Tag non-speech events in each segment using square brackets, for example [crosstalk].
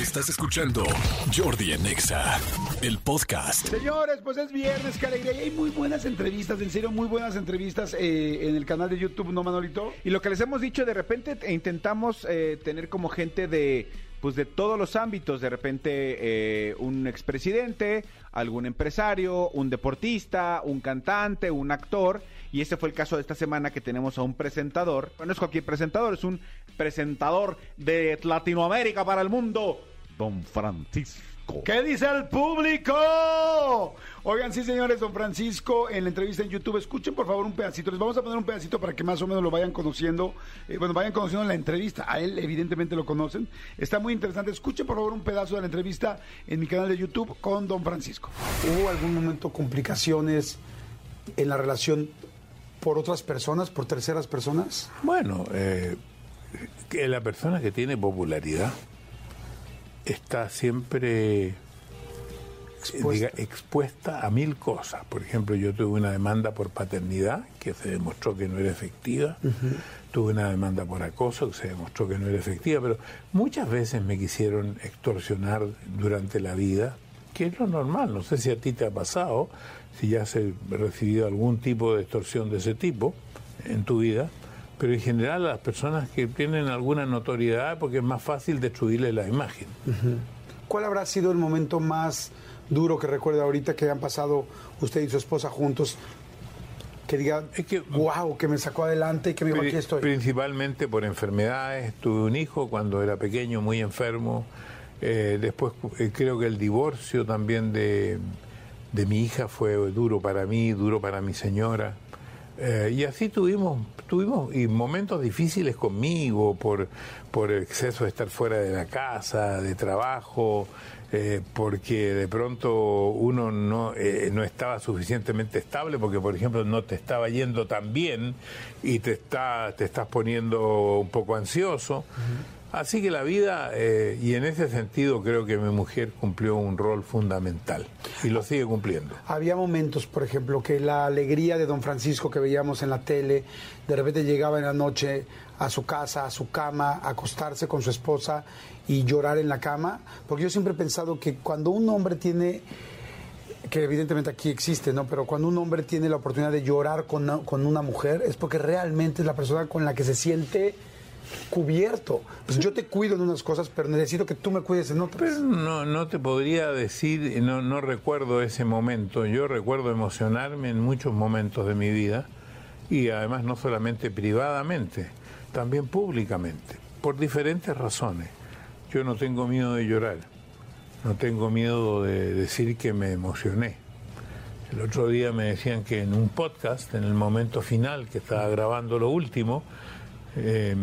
Estás escuchando Jordi Anexa, el podcast. Señores, pues es viernes, qué alegría. Y hay muy buenas entrevistas, en serio, muy buenas entrevistas eh, en el canal de YouTube, ¿no, Manolito? Y lo que les hemos dicho, de repente eh, intentamos eh, tener como gente de pues de todos los ámbitos, de repente eh, un expresidente, algún empresario, un deportista, un cantante, un actor, y ese fue el caso de esta semana que tenemos a un presentador, no es cualquier presentador, es un presentador de Latinoamérica para el mundo, Don Francisco. ¿Qué dice el público? Oigan, sí, señores, don Francisco, en la entrevista en YouTube, escuchen por favor un pedacito. Les vamos a poner un pedacito para que más o menos lo vayan conociendo. Eh, bueno, vayan conociendo la entrevista. A él, evidentemente, lo conocen. Está muy interesante. Escuchen por favor un pedazo de la entrevista en mi canal de YouTube con don Francisco. ¿Hubo algún momento complicaciones en la relación por otras personas, por terceras personas? Bueno, eh, que la persona que tiene popularidad está siempre Expuesta. diga, expuesta a mil cosas. Por ejemplo, yo tuve una demanda por paternidad que se demostró que no era efectiva. Tuve una demanda por acoso que se demostró que no era efectiva. Pero muchas veces me quisieron extorsionar durante la vida, que es lo normal. No sé si a ti te ha pasado, si ya has eh, recibido algún tipo de extorsión de ese tipo en tu vida. Pero en general a las personas que tienen alguna notoriedad, porque es más fácil destruirle la imagen. ¿Cuál habrá sido el momento más duro que recuerda ahorita que han pasado usted y su esposa juntos? Que diga, Es que- wow, que me sacó adelante y que me dijo, aquí estoy. Principalmente por enfermedades. Tuve un hijo cuando era pequeño, muy enfermo. Eh, después eh, creo que el divorcio también de, de mi hija fue duro para mí, duro para mi señora. Eh, y así tuvimos, tuvimos y momentos difíciles conmigo por, por el exceso de estar fuera de la casa, de trabajo, eh, porque de pronto uno no, eh, no estaba suficientemente estable, porque por ejemplo no te estaba yendo tan bien y te, está, te estás poniendo un poco ansioso. Así que la vida, eh, y en ese sentido creo que mi mujer cumplió un rol fundamental y lo sigue cumpliendo. Había momentos, por ejemplo, que la alegría de don Francisco que veíamos en la tele, de repente llegaba en la noche a su casa, a su cama, a acostarse con su esposa y llorar en la cama, porque yo siempre he pensado que cuando un hombre tiene que evidentemente aquí existe, ¿no? Pero cuando un hombre tiene la oportunidad de llorar con una, con una mujer es porque realmente es la persona con la que se siente cubierto. Pues yo te cuido en unas cosas, pero necesito que tú me cuides en otras. Pero no, no te podría decir, no, no recuerdo ese momento. Yo recuerdo emocionarme en muchos momentos de mi vida y además no solamente privadamente, también públicamente, por diferentes razones. Yo no tengo miedo de llorar, no tengo miedo de decir que me emocioné. El otro día me decían que en un podcast, en el momento final que estaba grabando lo último, eh,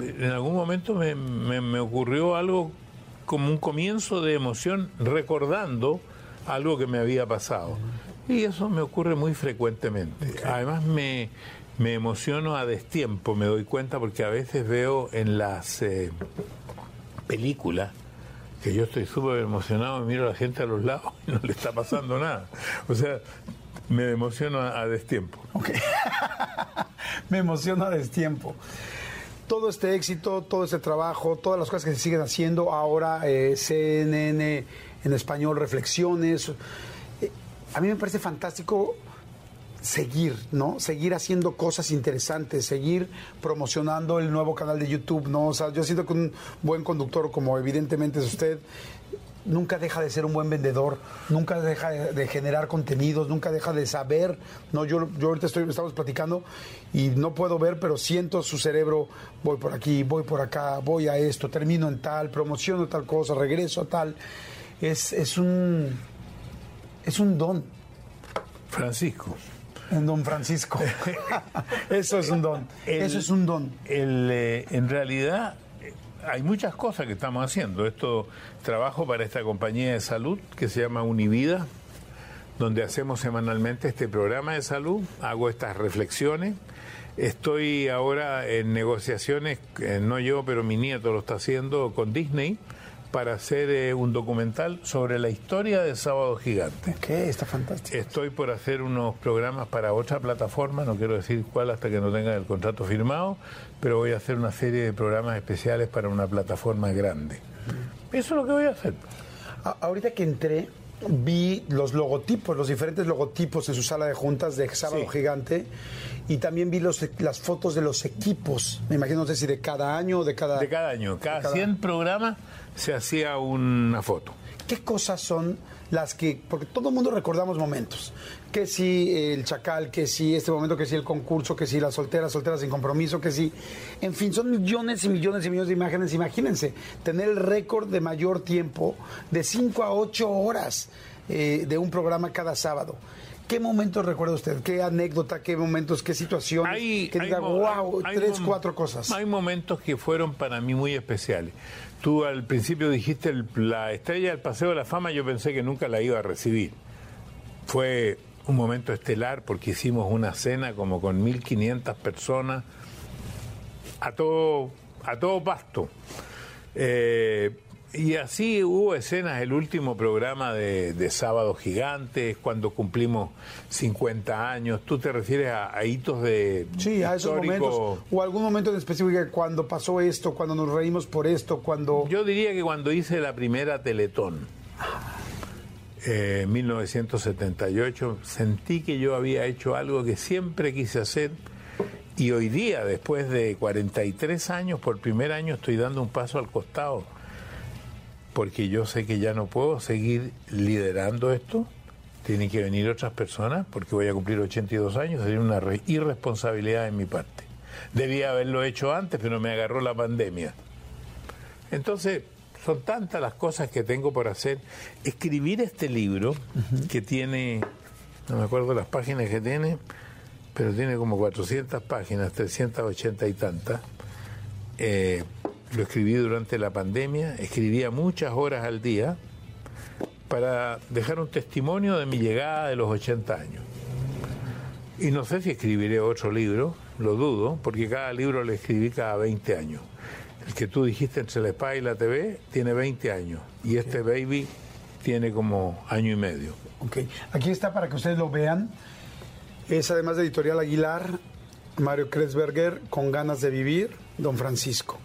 en algún momento me, me- me ocurrió algo como un comienzo de emoción recordando algo que me había pasado. Y eso me ocurre muy frecuentemente. Además me, me emociono a destiempo, me doy cuenta porque a veces veo en las eh, películas que yo estoy súper emocionado y miro a la gente a los lados y no le está pasando nada. O sea, me emociono a, a destiempo. Ok. [laughs] Me emociona a destiempo. Todo este éxito, todo este trabajo, todas las cosas que se siguen haciendo ahora, eh, CNN en español, reflexiones. eh, a mí me parece fantástico seguir, ¿no? Seguir haciendo cosas interesantes, seguir promocionando el nuevo canal de YouTube, ¿no? O sea, yo siento que un buen conductor, como evidentemente es usted, nunca deja de ser un buen vendedor, nunca deja de, de generar contenidos, nunca deja de saber, no yo, yo ahorita estoy estamos platicando y no puedo ver, pero siento su cerebro, voy por aquí, voy por acá, voy a esto, termino en tal, promociono tal cosa, regreso a tal. Es, es un es un don, Francisco. un don Francisco. [laughs] Eso es un don. El- Eso es un don. El, eh, en realidad hay muchas cosas que estamos haciendo. Esto trabajo para esta compañía de salud que se llama Univida, donde hacemos semanalmente este programa de salud, hago estas reflexiones. Estoy ahora en negociaciones, eh, no yo, pero mi nieto lo está haciendo con Disney para hacer eh, un documental sobre la historia de Sábado Gigante. Ok, está fantástico. Estoy por hacer unos programas para otra plataforma, no quiero decir cuál hasta que no tenga el contrato firmado, pero voy a hacer una serie de programas especiales para una plataforma grande. Eso es lo que voy a hacer. A- ahorita que entré, vi los logotipos, los diferentes logotipos en su sala de juntas de Sábado Sí. Gigante y también vi los, las fotos de los equipos. Me imagino, no sé si de cada año o de cada... De cada año, cada, cada- 100 programas se hacía una foto. ¿Qué cosas son las que, porque todo el mundo recordamos momentos, que si el chacal, que si este momento, que si el concurso, que si la soltera, soltera sin compromiso, que si, en fin, son millones y millones y millones de imágenes. Imagínense, tener el récord de mayor tiempo de 5 a 8 horas eh, de un programa cada sábado. ¿Qué momentos recuerda usted? ¿Qué anécdota? ¿Qué momentos? ¿Qué situaciones? Hay- que hay diga, wow, hay tres, cuatro cosas. Hay momentos que fueron para mí muy especiales. Tú al principio dijiste el- la estrella del Paseo de la Fama, yo pensé que nunca la iba a recibir. Fue un momento estelar porque hicimos una cena como con 1500 personas a todo, a todo pasto. Eh, y así hubo escenas, el último programa de, de Sábado Gigantes, cuando cumplimos 50 años. ¿Tú te refieres a, a hitos de Sí, a esos momentos. O algún momento en específico cuando pasó esto, cuando nos reímos por esto, cuando... Yo diría que cuando hice la primera Teletón, eh, en 1978, sentí que yo había hecho algo que siempre quise hacer y hoy día, después de 43 años, por primer año estoy dando un paso al costado, porque yo sé que ya no puedo seguir liderando esto. Tienen que venir otras personas, porque voy a cumplir 82 años, sería una re- irresponsabilidad de mi parte. Debía haberlo hecho antes, pero me agarró la pandemia. Entonces, son tantas las cosas que tengo por hacer. Escribir este libro, que tiene, no me acuerdo las páginas que tiene, pero tiene como 400 páginas, 380 y tantas. Eh, lo escribí durante la pandemia, escribía muchas horas al día para dejar un testimonio de mi llegada de los 80 años. Y no sé si escribiré otro libro, lo dudo, porque cada libro lo escribí cada 20 años. El que tú dijiste entre la espada y la TV tiene 20 años y este baby tiene como año y medio. Ok, aquí está para que ustedes lo vean. Es además de Editorial Aguilar, Mario Kretzberger, Con ganas de vivir, Don Francisco.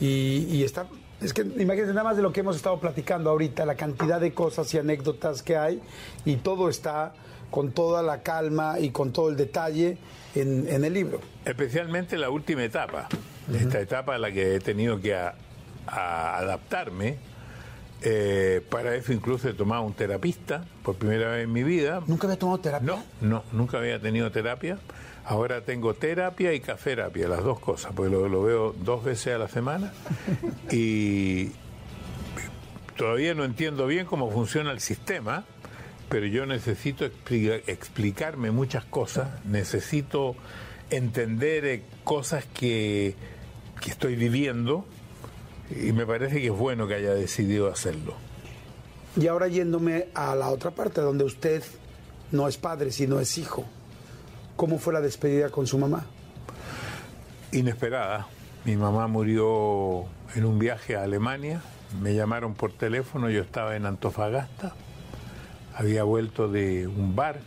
Y, y está, es que imagínense nada más de lo que hemos estado platicando ahorita, la cantidad de cosas y anécdotas que hay, y todo está con toda la calma y con todo el detalle en, en el libro. Especialmente la última etapa, esta etapa a la que he tenido que a- a adaptarme. Eh, para eso incluso he tomado un terapista por primera vez en mi vida. ¿Nunca había tomado terapia? No, no, nunca había tenido terapia. Ahora tengo terapia y caferapia, las dos cosas, porque lo, lo veo dos veces a la semana. Y todavía no entiendo bien cómo funciona el sistema, pero yo necesito expli- explicarme muchas cosas, necesito entender eh, cosas que, que estoy viviendo y me parece que es bueno que haya decidido hacerlo. Y ahora yéndome a la otra parte, donde usted no es padre, sino es hijo. ¿Cómo fue la despedida con su mamá? inesperada. Mi mamá murió en un viaje a Alemania. Me llamaron por teléfono, yo estaba en Antofagasta. Había vuelto de un bar.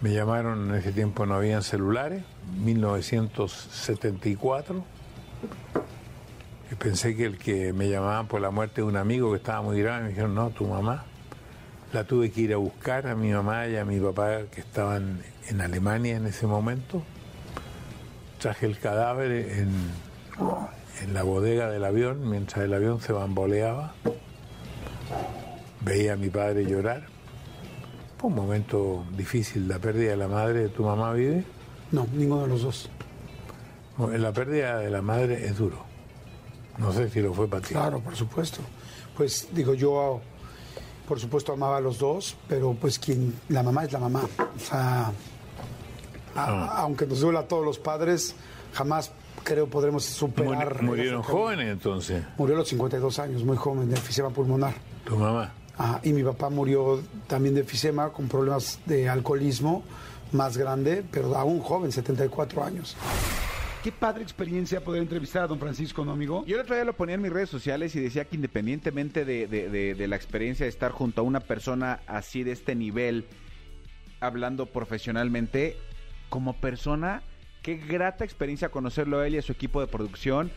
Me llamaron, en ese tiempo no habían celulares, 1974. Y pensé que el que me llamaban por la muerte de un amigo que estaba muy grave, me dijeron, no, tu mamá. La tuve que ir a buscar a mi mamá y a mi papá que estaban en Alemania en ese momento traje el cadáver en, en la bodega del avión mientras el avión se bamboleaba. Veía a mi padre llorar. Fue un momento difícil, la pérdida de la madre de tu mamá vive. No, ninguno de los dos. La pérdida de la madre es duro. No sé si lo fue para ti. Claro, por supuesto. Pues digo, yo por supuesto amaba a los dos, pero pues quien la mamá es la mamá. O sea, a- aunque nos duela a todos los padres, jamás creo podremos superar. Muri- murieron jóvenes entonces, Murió a los 52 años, muy joven, de enfisema pulmonar. tu mamá. Ajá, y mi papá murió también de enfisema con problemas de alcoholismo más grande, pero aún joven, 74 años. Qué padre experiencia poder entrevistar a don Francisco, ¿no, amigo? Yo el otro día lo ponía en mis redes sociales y decía que independientemente de, de- de- de la experiencia de estar junto a una persona así de este nivel, hablando profesionalmente, como persona, qué grata experiencia conocerlo a él y a su equipo de producción,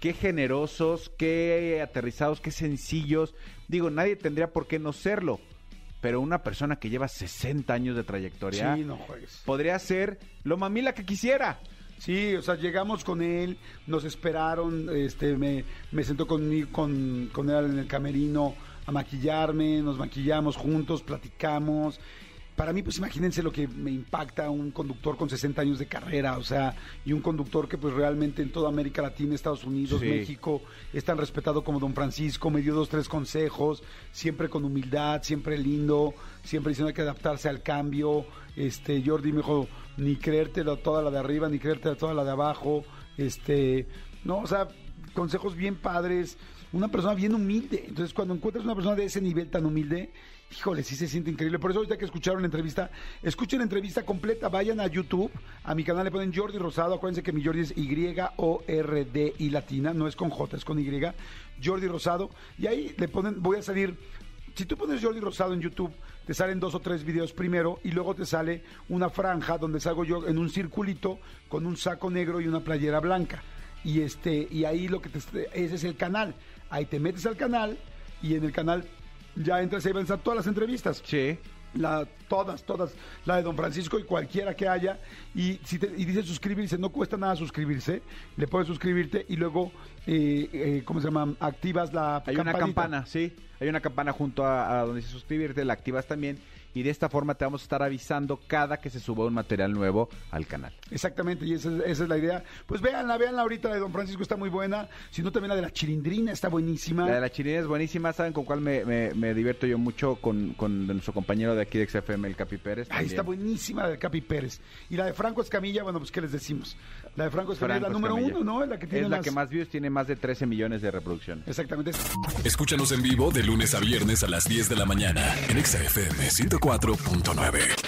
qué generosos, qué aterrizados, qué sencillos. Digo, nadie tendría por qué no serlo, pero una persona que lleva 60 años de trayectoria Sí, no juegues. podría ser lo mamila que quisiera. Sí, o sea, llegamos con él, nos esperaron, este, me, me sentó conmigo, con, con él en el camerino a maquillarme, nos maquillamos juntos, platicamos. Para mí, pues imagínense lo que me impacta un conductor con 60 años de carrera, o sea, y un conductor que pues realmente en toda América Latina, Estados Unidos, Sí. México, es tan respetado como Don Francisco, me dio dos, tres consejos, siempre con humildad, siempre lindo, siempre diciendo hay que adaptarse al cambio. Este, Jordi me dijo, ni creértelo toda la de arriba, ni creértelo toda la de abajo. Este, no, o sea, consejos bien padres, una persona bien humilde. Entonces, cuando encuentras una persona de ese nivel tan humilde, híjole, sí se siente increíble. Por eso ahorita que escucharon la entrevista, escuchen la entrevista completa, vayan a YouTube, a mi canal le ponen Jordi Rosado, acuérdense que mi Jordi es Y-O-R-D y latina, no es con J, es con Y, Jordi Rosado, y ahí le ponen, voy a salir si tú pones Jordi Rosado en YouTube, te salen dos o tres videos primero y luego te sale una franja donde salgo yo en un circulito con un saco negro y una playera blanca. Y este y ahí lo que te ese es el canal. Ahí te metes al canal y en el canal ya entras y ahí van a estar todas las entrevistas Sí. la, todas, todas, la de Don Francisco y cualquiera que haya, y si te, y dice suscribirse, no cuesta nada suscribirse, le puedes suscribirte y luego, eh, eh, ¿cómo se llama? Activas la Hay una campana, sí. Hay una campana junto a, a donde dice suscribirte, la activas también. Y de esta forma te vamos a estar avisando cada que se suba un material nuevo al canal. Exactamente, y esa, es- esa es la idea. Pues véanla, véanla ahorita, la de Don Francisco está muy buena, si no también la de la chilindrina está buenísima. La de la chilena es buenísima. ¿Saben con cuál me, me- me divierto yo mucho? Con, con nuestro compañero de aquí de XFM, el Capi Pérez. Ahí está buenísima la de Capi Pérez. Y la de Franco Escamilla, bueno, pues ¿qué les decimos? La de Franco Escamilla Franco es la número Escamilla. uno, ¿no? Es la que tiene es la más- que más views, tiene más de 13 millones de reproducciones. Exactamente. Escúchanos en vivo de lunes a viernes a las 10 de la mañana en Exa FM 104.9.